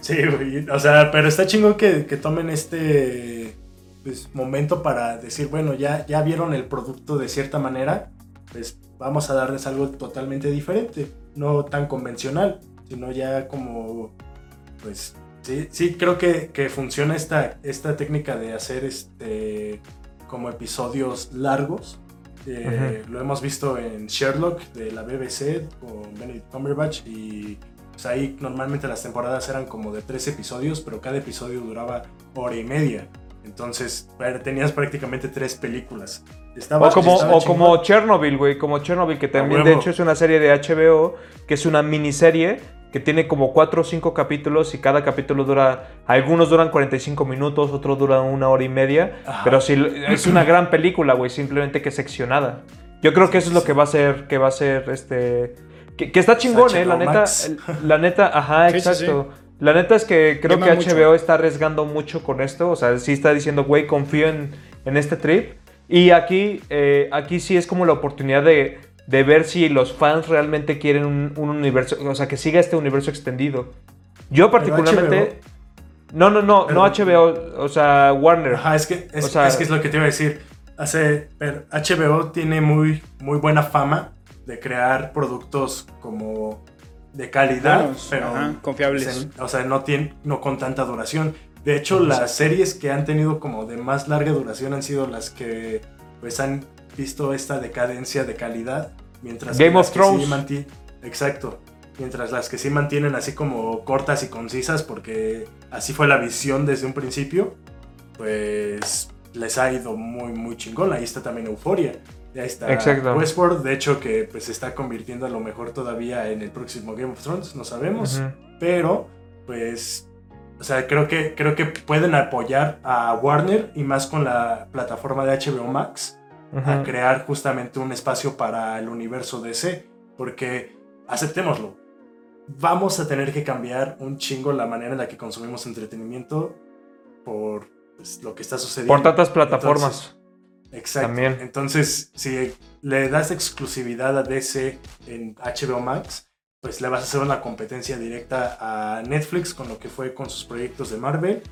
[SPEAKER 3] Sí, güey. O sea, pero está chingón que, que tomen este pues, momento para decir, bueno, ya, ya vieron el producto de cierta manera, pues vamos a darles algo totalmente diferente. No tan convencional, sino ya como, pues, sí, sí creo que, que funciona esta, esta técnica de hacer este como episodios largos. Eh, Lo hemos visto en Sherlock de la BBC con Benedict Cumberbatch y pues ahí normalmente las temporadas eran como de tres episodios, pero cada episodio duraba hora y media. Entonces tenías prácticamente tres películas. Estaba,
[SPEAKER 2] O como, o como Chernobyl, güey. Como Chernobyl, que también de hecho es una serie de HBO, que es una miniserie que tiene como 4 o 5 capítulos y cada capítulo dura, algunos duran 45 minutos, otros duran una hora y media,
[SPEAKER 3] Ajá.
[SPEAKER 2] pero sí, es una gran película, güey, simplemente que seccionada. Yo creo que eso es lo que va a ser, que va a ser, este, que, que está chingón, eh, la neta, la neta, ajá,
[SPEAKER 1] Sí, sí,
[SPEAKER 2] exacto. La neta es que creo
[SPEAKER 1] Quema
[SPEAKER 2] que
[SPEAKER 1] mucho.
[SPEAKER 2] HBO está arriesgando mucho con esto, o sea, sí está diciendo, güey, confío en, en este trip. Y aquí, eh, aquí sí es como la oportunidad de, de ver si los fans realmente quieren un, un universo, o sea, que siga este universo extendido. Yo particularmente... No, no, no, no HBO, o sea, Warner.
[SPEAKER 3] Ajá, es que es,
[SPEAKER 2] O sea-
[SPEAKER 3] es que es lo que te iba a decir. Hace, pero HBO tiene muy, muy buena fama de crear productos como de calidad, pero
[SPEAKER 1] ajá, confiables.
[SPEAKER 3] o sea, no, tiene, no con tanta duración. De hecho, las series que han tenido como de más larga duración han sido las que pues han visto esta decadencia de calidad, mientras
[SPEAKER 2] Game of Thrones.
[SPEAKER 3] sí Exacto. Mientras las que sí mantienen así como cortas y concisas, porque así fue la visión desde un principio, pues les ha ido muy, muy chingón. Ahí está también Euforia. Ya está
[SPEAKER 2] Exacto.
[SPEAKER 3] Westworld, de hecho que pues se está convirtiendo a lo mejor todavía en el próximo Game of Thrones, no sabemos, pero pues o sea, creo que creo que pueden apoyar a Warner y más con la plataforma de HBO Max a crear justamente un espacio para el universo DC, porque aceptémoslo, vamos a tener que cambiar un chingo la manera en la que consumimos entretenimiento por pues, lo que está sucediendo.
[SPEAKER 2] Por tantas plataformas.
[SPEAKER 3] Exacto.
[SPEAKER 2] También.
[SPEAKER 3] Entonces, si le das exclusividad a DC en HBO Max, pues le vas a hacer una competencia directa a Netflix con lo que fue con sus proyectos de Marvel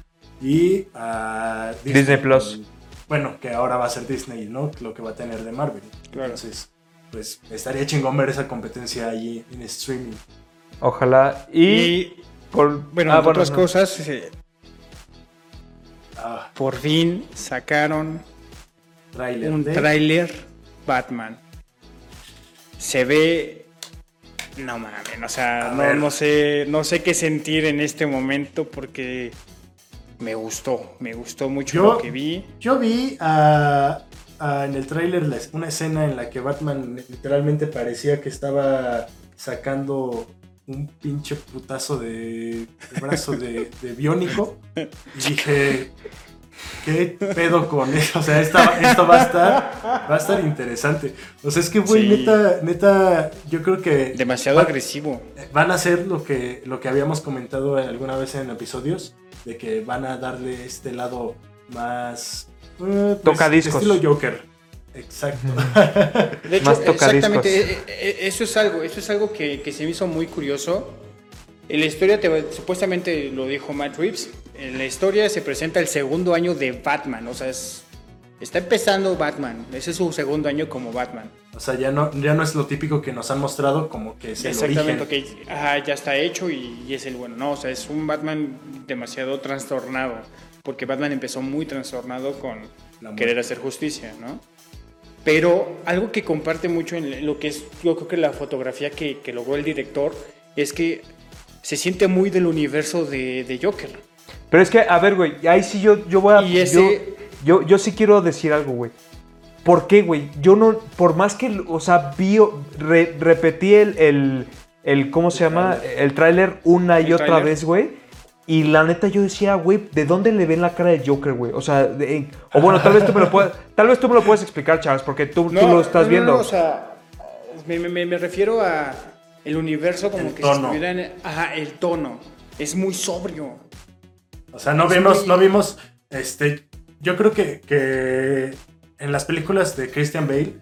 [SPEAKER 3] y a
[SPEAKER 2] Disney
[SPEAKER 3] con-
[SPEAKER 2] Plus.
[SPEAKER 3] Bueno, que ahora va a ser Disney, ¿no? Lo que va a tener de Marvel.
[SPEAKER 1] Claro.
[SPEAKER 3] Entonces, pues estaría chingón ver esa competencia ahí en streaming.
[SPEAKER 2] Ojalá. Y,
[SPEAKER 1] Y,
[SPEAKER 2] por
[SPEAKER 1] bueno,
[SPEAKER 2] ah,
[SPEAKER 1] otras
[SPEAKER 2] no.
[SPEAKER 1] cosas, eh,
[SPEAKER 3] Ah,
[SPEAKER 1] por fin sacaron
[SPEAKER 3] tráiler
[SPEAKER 1] un
[SPEAKER 3] de-
[SPEAKER 1] tráiler Batman. Se ve. No mames, o sea, no sé, no sé qué sentir en este momento porque me gustó, me gustó mucho
[SPEAKER 3] Yo-
[SPEAKER 1] lo que vi.
[SPEAKER 3] Yo vi ah, ah, en el tráiler una escena en la que Batman literalmente parecía que estaba sacando un pinche putazo de, de brazo de, de biónico. *laughs* Y dije, ¿qué pedo con eso? O sea, esta- esto va a estar va a estar interesante. O sea, es que, güey,
[SPEAKER 1] Sí.
[SPEAKER 3] neta, neta, yo creo que
[SPEAKER 1] Demasiado
[SPEAKER 3] va-
[SPEAKER 1] agresivo.
[SPEAKER 3] van a hacer lo que, lo que habíamos comentado alguna vez en episodios, de que van a darle este lado más... eh, pues,
[SPEAKER 2] Tocadiscos.
[SPEAKER 3] Estilo Joker. Exacto. *laughs*
[SPEAKER 1] De hecho,
[SPEAKER 2] Más tocadiscos.
[SPEAKER 1] exactamente, eh, eh, eso es algo, eso es algo que, que se me hizo muy curioso. En la historia, te- supuestamente lo dijo Matt Reeves, en la historia se presenta el segundo año de Batman, o sea, es- está empezando Batman, ese es su segundo año como Batman.
[SPEAKER 3] o sea, ya no, ya no es lo típico que nos han mostrado como que es el
[SPEAKER 1] Exactamente,
[SPEAKER 3] origen.
[SPEAKER 1] ok, ajá, ya está hecho y, y es el bueno, no, o sea, es un Batman demasiado trastornado, porque Batman empezó muy trastornado con querer hacer justicia, ¿no? Pero algo que comparte mucho en lo que es, yo creo que la fotografía que, que logró el director, es que se siente muy del universo de, de Joker.
[SPEAKER 2] Pero es que, a ver, güey, ahí sí yo, yo voy a.
[SPEAKER 1] Y ese-
[SPEAKER 2] yo, yo, yo sí quiero decir algo, güey. ¿Por qué, güey? Yo no. Por más que. O sea, vi. re- repetí el, el, el- ¿Cómo se llama? El tráiler una y otra vez, güey. Y la neta yo decía, güey, ¿de dónde le ven la cara de Joker, güey? O sea, de- o bueno, tal vez tú me lo puedas, *laughs* tal vez tú me lo puedes explicar, Charles, porque tú, tú lo estás
[SPEAKER 1] no, no,
[SPEAKER 2] viendo.
[SPEAKER 1] no, o sea, me, me- me refiero a el universo como
[SPEAKER 3] El
[SPEAKER 1] que
[SPEAKER 3] tono.
[SPEAKER 1] si estuvieran... Ajá, el tono. Es muy sobrio.
[SPEAKER 3] O sea, no vimos, no vimos, este, yo creo que, que en las películas de Christian Bale,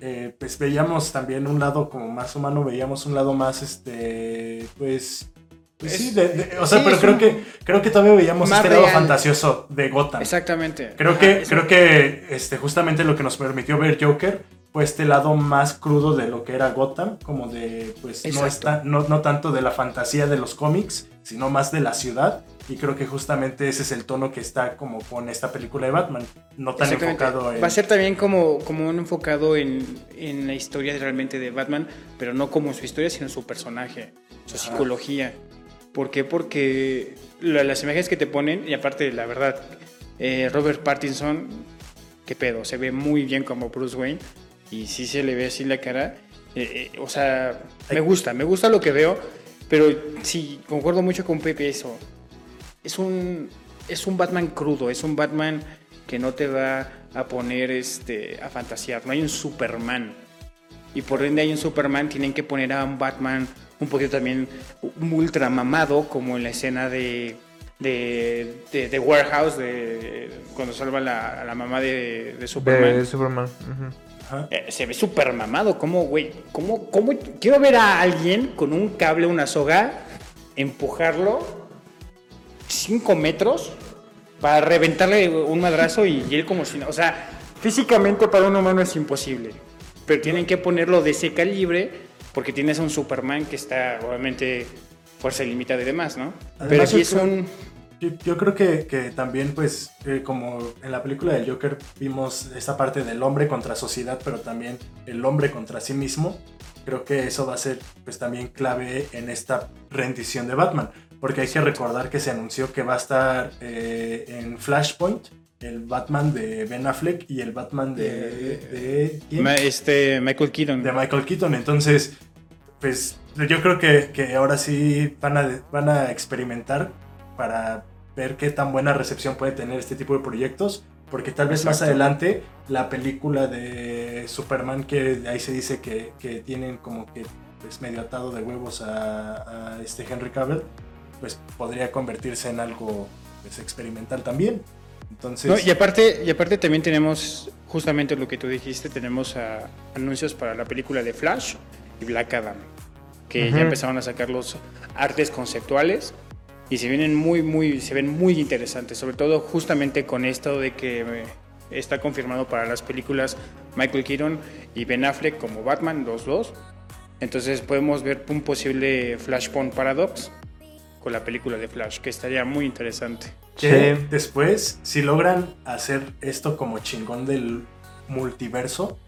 [SPEAKER 3] eh, pues veíamos también un lado como más humano, veíamos un lado más, este, pues, pues
[SPEAKER 1] Es-
[SPEAKER 3] sí, de- de- o sea,
[SPEAKER 1] sí,
[SPEAKER 3] pero creo
[SPEAKER 1] un-
[SPEAKER 3] que, creo que todavía veíamos este lado fantasioso de Gotham.
[SPEAKER 1] Exactamente.
[SPEAKER 3] Creo
[SPEAKER 1] Ajá,
[SPEAKER 3] que, creo que este, justamente lo que nos permitió ver Joker fue este lado más crudo de lo que era Gotham, como de, pues, no, está, no, no tanto de la fantasía de los cómics, sino más de la ciudad. Y creo que justamente ese es el tono que está como con esta película de Batman, no tan enfocado en...
[SPEAKER 1] Va a ser también como, como un enfocado en, en la historia realmente de Batman, pero no como su historia, sino su personaje, su
[SPEAKER 3] Ajá.
[SPEAKER 1] psicología. ¿Por qué? Porque la- las imágenes que te ponen, y aparte, la verdad, eh, Robert Pattinson, qué pedo, se ve muy bien como Bruce Wayne, y sí se le ve así la cara. eh, eh, o sea, me gusta, me gusta lo que veo, pero sí, concuerdo mucho con Pepe eso. Es un, es un Batman crudo, es un Batman que no te va a poner este, a fantasear. No hay un Superman. Y por ende hay un Superman, tienen que poner a un Batman un poquito también ultra mamado, como en la escena de, de, de, de Warehouse, de, cuando salva la, a la mamá de, de Superman.
[SPEAKER 2] de.
[SPEAKER 1] Eh, se ve súper mamado, como, güey, ¿cómo, cómo? Quiero ver a alguien con un cable, una soga, empujarlo 5 metros para reventarle un madrazo y, y él como si no. O sea, físicamente para un humano es imposible. Pero tienen que ponerlo de ese calibre porque tienes a un Superman que está, obviamente, fuerza ilimitada y demás, ¿no? Pero aquí es un.
[SPEAKER 3] Yo, yo creo que, que también, pues, eh, como en la película del Joker vimos esta parte del hombre contra sociedad, pero también el hombre contra sí mismo. Creo que eso va a ser, pues, también clave en esta rendición de Batman. porque hay que recordar que se anunció que va a estar eh, en Flashpoint el Batman de Ben Affleck y el Batman de, de.
[SPEAKER 1] Ma- Este, Michael Keaton.
[SPEAKER 3] de Michael Keaton. Entonces, pues yo creo que, que ahora sí van a, van a experimentar para ver qué tan buena recepción puede tener este tipo de proyectos. Porque tal vez más adelante la película de Superman, que ahí se dice que, que tienen como que pues, medio atado de huevos a, a este Henry Cavill, pues podría convertirse en algo pues, experimental también. Entonces,
[SPEAKER 1] No, y aparte, y aparte también tenemos justamente lo que tú dijiste, tenemos anuncios para la película de Flash y Black Adam, que ya empezaron a sacar los artes conceptuales y se vienen muy, muy, se ven muy interesantes, sobre todo justamente con esto de que eh, está confirmado para las películas Michael Keaton y Ben Affleck como Batman, los dos. Entonces podemos ver un posible Flashpoint Paradox con la película de Flash, que estaría muy interesante.
[SPEAKER 3] que
[SPEAKER 2] Sí.
[SPEAKER 3] después, si logran hacer esto como chingón del multiverso,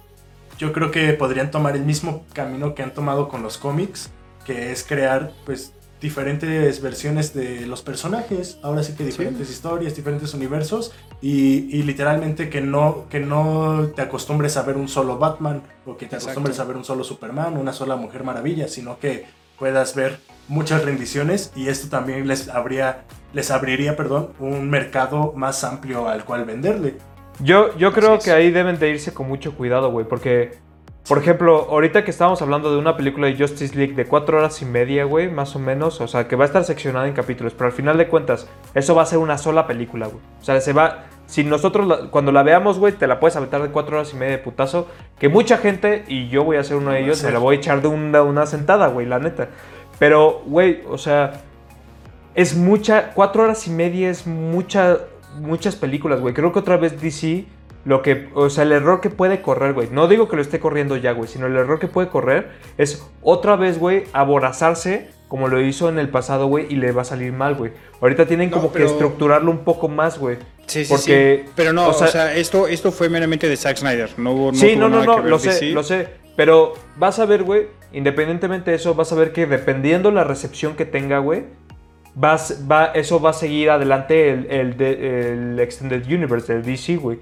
[SPEAKER 3] yo creo que podrían tomar el mismo camino que han tomado con los cómics, que es crear pues diferentes versiones de los personajes, ahora sí que diferentes historias, diferentes universos y, y literalmente que no, que no te acostumbres a ver un solo Batman o que te
[SPEAKER 1] Exacto.
[SPEAKER 3] acostumbres a ver un solo Superman, una sola Mujer Maravilla, sino que puedas ver muchas rendiciones y esto también les habría les abriría, perdón, un mercado más amplio al cual venderle.
[SPEAKER 2] Yo, yo creo que ahí deben de irse con mucho cuidado, güey, porque, por ejemplo, ahorita que estábamos hablando de una película de Justice League de cuatro horas y media, güey, más o menos, o sea, que va a estar seccionada en capítulos, pero al final de cuentas, eso va a ser una sola película, güey. O sea, se va, si nosotros, la- cuando la veamos, güey, te la puedes aventar de cuatro horas y media de putazo, que mucha gente, y yo voy a ser uno de ellos, me la voy a echar de una, una sentada, güey, la neta. Pero, güey, o sea, es mucha, cuatro horas y media es mucha, muchas películas, güey. Creo que otra vez DC, lo que, o sea, el error que puede correr, güey. No digo que lo esté corriendo ya, güey, sino el error que puede correr es otra vez, güey, aborazarse como lo hizo en el pasado, güey, y le va a salir mal, güey. Ahorita tienen
[SPEAKER 1] No,
[SPEAKER 2] como
[SPEAKER 1] pero-
[SPEAKER 2] que estructurarlo un poco más, güey.
[SPEAKER 1] Sí, sí,
[SPEAKER 2] Porque,
[SPEAKER 1] sí. Pero no,
[SPEAKER 2] o
[SPEAKER 1] o sea,
[SPEAKER 2] sea-
[SPEAKER 1] esto, esto fue meramente de Zack Snyder. No hubo
[SPEAKER 2] sí,
[SPEAKER 1] tuvo
[SPEAKER 2] no, no, no, lo sé, lo sé. Pero vas a ver, güey, independientemente de eso, vas a ver que dependiendo la recepción que tenga, güey, vas, va, eso va a seguir adelante el, el, el Extended Universe del DC, güey.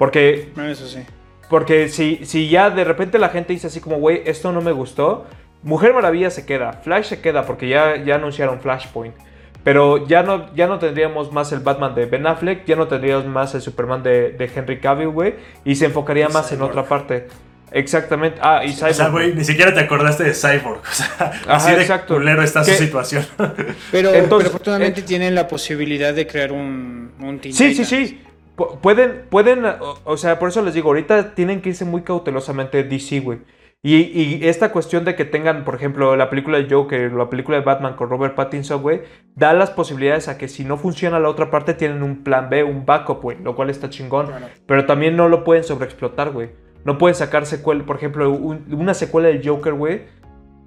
[SPEAKER 2] Porque
[SPEAKER 1] No, eso sí.
[SPEAKER 2] porque si, si ya de repente la gente dice así como, güey, esto no me gustó, Mujer Maravilla se queda, Flash se queda porque ya, ya anunciaron Flashpoint. Pero ya no, ya no tendríamos más el Batman de Ben Affleck, ya no tendríamos más el Superman de, de Henry Cavill, güey, y se enfocaría
[SPEAKER 3] Y
[SPEAKER 2] más en
[SPEAKER 3] Cyborg.
[SPEAKER 2] otra parte. Exactamente. Ah, y
[SPEAKER 3] O sea,
[SPEAKER 2] Cyborg.
[SPEAKER 3] güey, ni siquiera te acordaste de Cyborg. *laughs* O sea, así de
[SPEAKER 2] exacto.
[SPEAKER 3] culero está
[SPEAKER 2] Que-
[SPEAKER 3] su situación.
[SPEAKER 1] Pero,
[SPEAKER 2] Entonces,
[SPEAKER 1] pero afortunadamente
[SPEAKER 2] eh,
[SPEAKER 1] tienen la posibilidad de crear un, un Teen
[SPEAKER 2] Sí, sí,
[SPEAKER 1] Titans.
[SPEAKER 2] sí. Pu- Pueden, pueden, o, o sea, por eso les digo, ahorita tienen que irse muy cautelosamente DC, güey. Y, y esta cuestión de que tengan, por ejemplo, la película de Joker, la película de Batman con Robert Pattinson, güey, da las posibilidades a que si no funciona la otra parte, tienen un plan B, un backup, güey, lo cual está chingón.
[SPEAKER 1] Claro.
[SPEAKER 2] Pero también no lo pueden sobreexplotar, güey. No pueden sacar secuela, por ejemplo, un- una secuela del Joker, güey.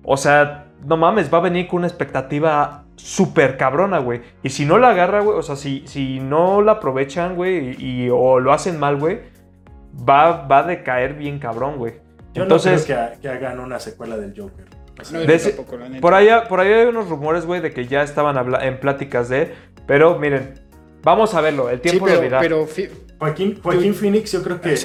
[SPEAKER 2] O sea, no mames, va a venir con una expectativa súper cabrona, güey. Y si no la agarra, güey, o sea, si, si no la aprovechan, güey, y, y- o lo hacen mal, güey, va, va a decaer bien cabrón, güey.
[SPEAKER 3] Yo
[SPEAKER 2] Entonces,
[SPEAKER 3] no creo que, que hagan una secuela del Joker.
[SPEAKER 1] No,
[SPEAKER 2] De ese- por allá, por allá hay unos rumores, güey, de que ya estaban en pláticas de... Pero miren, vamos a verlo, el
[SPEAKER 1] Sí,
[SPEAKER 2] tiempo
[SPEAKER 1] pero,
[SPEAKER 2] lo dirá.
[SPEAKER 1] pero fi-
[SPEAKER 3] Joaquín, Joaquín Phoenix yo creo que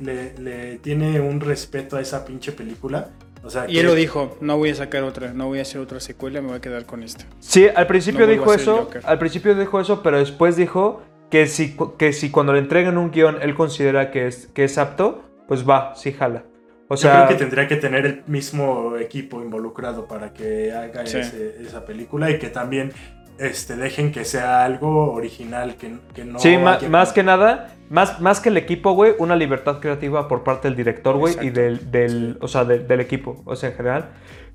[SPEAKER 3] le- le tiene un respeto a esa pinche película. O sea,
[SPEAKER 1] y
[SPEAKER 3] que-
[SPEAKER 1] él lo dijo, no voy a sacar otra, no voy a hacer otra secuela, me voy a quedar con esta.
[SPEAKER 2] Sí, al principio
[SPEAKER 1] No
[SPEAKER 2] dijo eso, al principio dijo eso, pero después dijo que si, que si cuando le entreguen un guion él considera que es, que es apto, pues va, sí jala. O
[SPEAKER 3] Yo
[SPEAKER 2] sea,
[SPEAKER 3] creo que tendría que tener el mismo equipo involucrado para que haga
[SPEAKER 1] Sí.
[SPEAKER 3] ese- esa película y que también este, dejen que sea algo original, que, que no...
[SPEAKER 2] sí,
[SPEAKER 3] haya-
[SPEAKER 2] más que nada, más, más que el equipo, güey, una libertad creativa por parte del director, güey, y del, del, o sea, del, del equipo, o sea, en general.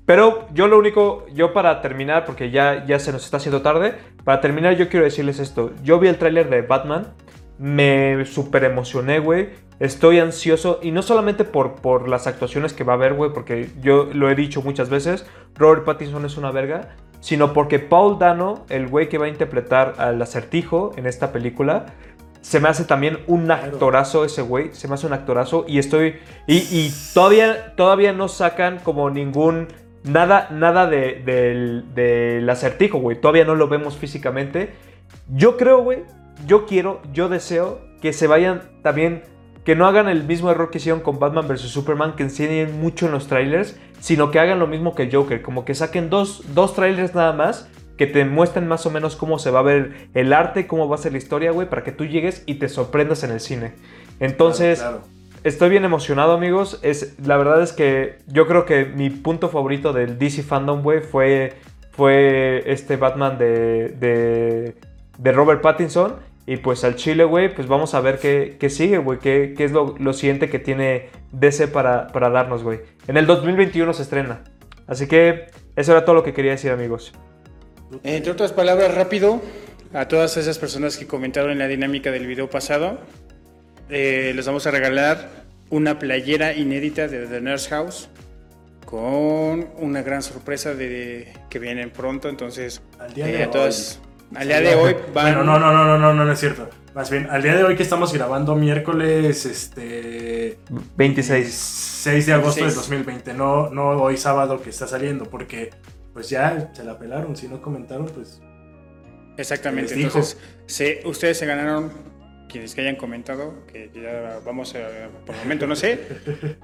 [SPEAKER 2] Pero yo lo único, yo para terminar, porque ya, ya se nos está haciendo tarde, para terminar yo quiero decirles esto. Yo vi el tráiler de Batman, me súper emocioné, güey. Estoy ansioso, y no solamente por, por las actuaciones que va a haber, güey, porque yo lo he dicho muchas veces, Robert Pattinson es una verga, sino porque Paul Dano, el güey que va a interpretar al acertijo en esta película, se me hace también un actorazo ese güey, se me hace un actorazo y estoy... Y, y todavía, todavía no sacan como ningún nada, nada de, del, del acertijo, güey. Todavía no lo vemos físicamente. Yo creo, güey, yo quiero, yo deseo que se vayan también, que no hagan el mismo error que hicieron con Batman vs. Superman, que enseñen mucho en los trailers, sino que hagan lo mismo que Joker, como que saquen dos, dos trailers nada más, que te muestren más o menos cómo se va a ver el arte, cómo va a ser la historia, güey, para que tú llegues y te sorprendas en el cine. Entonces,
[SPEAKER 3] Claro, claro.
[SPEAKER 2] estoy bien emocionado, amigos. Es, la verdad es que yo creo que mi punto favorito del DC Fandom, güey, fue, fue este Batman de, de, de Robert Pattinson. Y pues al Chile, güey, pues vamos a ver qué, qué sigue, güey. Qué, qué es lo, lo siguiente que tiene DC para, para darnos, güey. En el 2021 se estrena. Así que eso era todo lo que quería decir, amigos.
[SPEAKER 1] Entre otras palabras, rápido, a todas esas personas que comentaron en la dinámica del video pasado, eh, les vamos a regalar una playera inédita de The Nurse House con una gran sorpresa de que vienen pronto. Entonces,
[SPEAKER 3] Al día
[SPEAKER 1] eh,
[SPEAKER 3] de
[SPEAKER 1] a todas, al día de hoy van.
[SPEAKER 3] Bueno, no, no, no, no, no, no, no es cierto. Más bien, al día de hoy que estamos grabando miércoles, este...
[SPEAKER 2] 26.
[SPEAKER 3] 6 de agosto del
[SPEAKER 1] 26.
[SPEAKER 3] 2020, no, no hoy sábado que está saliendo, porque pues ya se la pelaron, si no comentaron, pues...
[SPEAKER 1] Exactamente, entonces se, ustedes se ganaron, quienes que hayan comentado, que ya vamos a, por el momento no sé,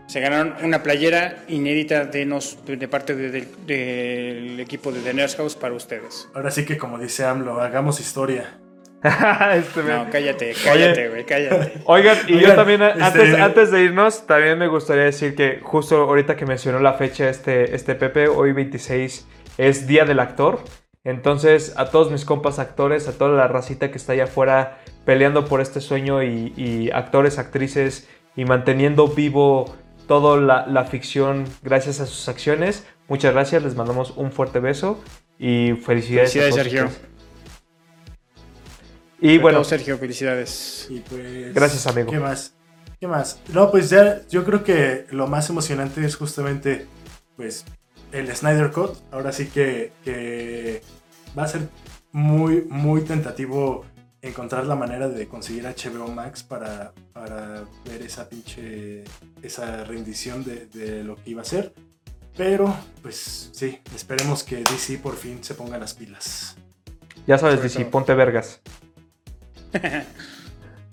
[SPEAKER 1] se ganaron una playera inédita de, nos, de parte de- del- del equipo de The Nurse House para ustedes.
[SPEAKER 3] Ahora sí que como dice AMLO, hagamos historia. *laughs*
[SPEAKER 2] Este,
[SPEAKER 1] No, cállate, cállate, güey, cállate.
[SPEAKER 2] Oigan, y yo
[SPEAKER 3] Oigan,
[SPEAKER 2] también,
[SPEAKER 3] este-
[SPEAKER 2] antes, antes de irnos, también me gustaría decir que justo ahorita que mencionó la fecha este, este Pepe, hoy 26 es Día del Actor. Entonces, a todos mis compas actores, a toda la racita que está allá afuera peleando por este sueño y, y actores, actrices y manteniendo vivo toda la, la ficción gracias a sus acciones. Muchas gracias, les mandamos un fuerte beso y felicidades. a
[SPEAKER 1] Felicidades,
[SPEAKER 2] todos
[SPEAKER 1] Sergio.
[SPEAKER 2] ustedes. Y bueno,
[SPEAKER 1] Todo, Sergio, felicidades.
[SPEAKER 3] Y pues...
[SPEAKER 2] Gracias, amigo.
[SPEAKER 3] ¿Qué más? ¿Qué más? No, pues ya yo creo que lo más emocionante es justamente pues el Snyder Cut. Ahora sí que, que va a ser muy, muy tentativo encontrar la manera de conseguir HBO Max para, para ver esa pinche, esa rendición de, de lo que iba a ser. Pero, pues sí, esperemos que DC por fin se ponga las pilas.
[SPEAKER 2] ya sabes, DC, ponte vergas. *laughs*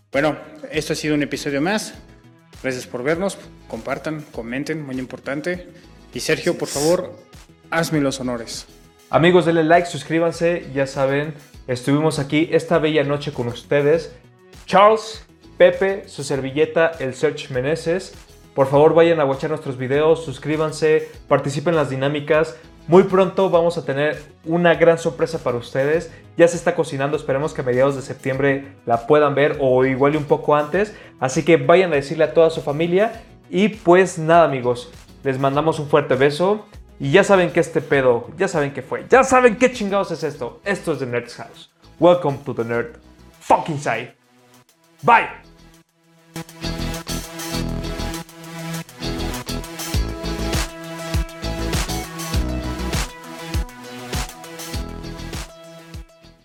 [SPEAKER 1] Bueno, esto ha sido un episodio más. Gracias por vernos, compartan, comenten, muy importante. Y Sergio, por favor, hazme los honores.
[SPEAKER 2] Amigos, denle like, suscríbanse, ya saben, estuvimos aquí esta bella noche con ustedes. Charles, Pepe, su servilleta, el Search Meneses. Por favor, vayan a watchar nuestros videos, suscríbanse, participen en las dinámicas. Muy pronto vamos a tener una gran sorpresa para ustedes. Ya se está cocinando, esperemos que a mediados de septiembre la puedan ver o igual un poco antes. Así que vayan a decirle a toda su familia. Y pues nada, amigos, les mandamos un fuerte beso. Y ya saben que este pedo, ya saben qué fue, ya saben qué chingados es esto. Esto es The Nerd's House. Welcome to the Nerd Fucking Side. Bye.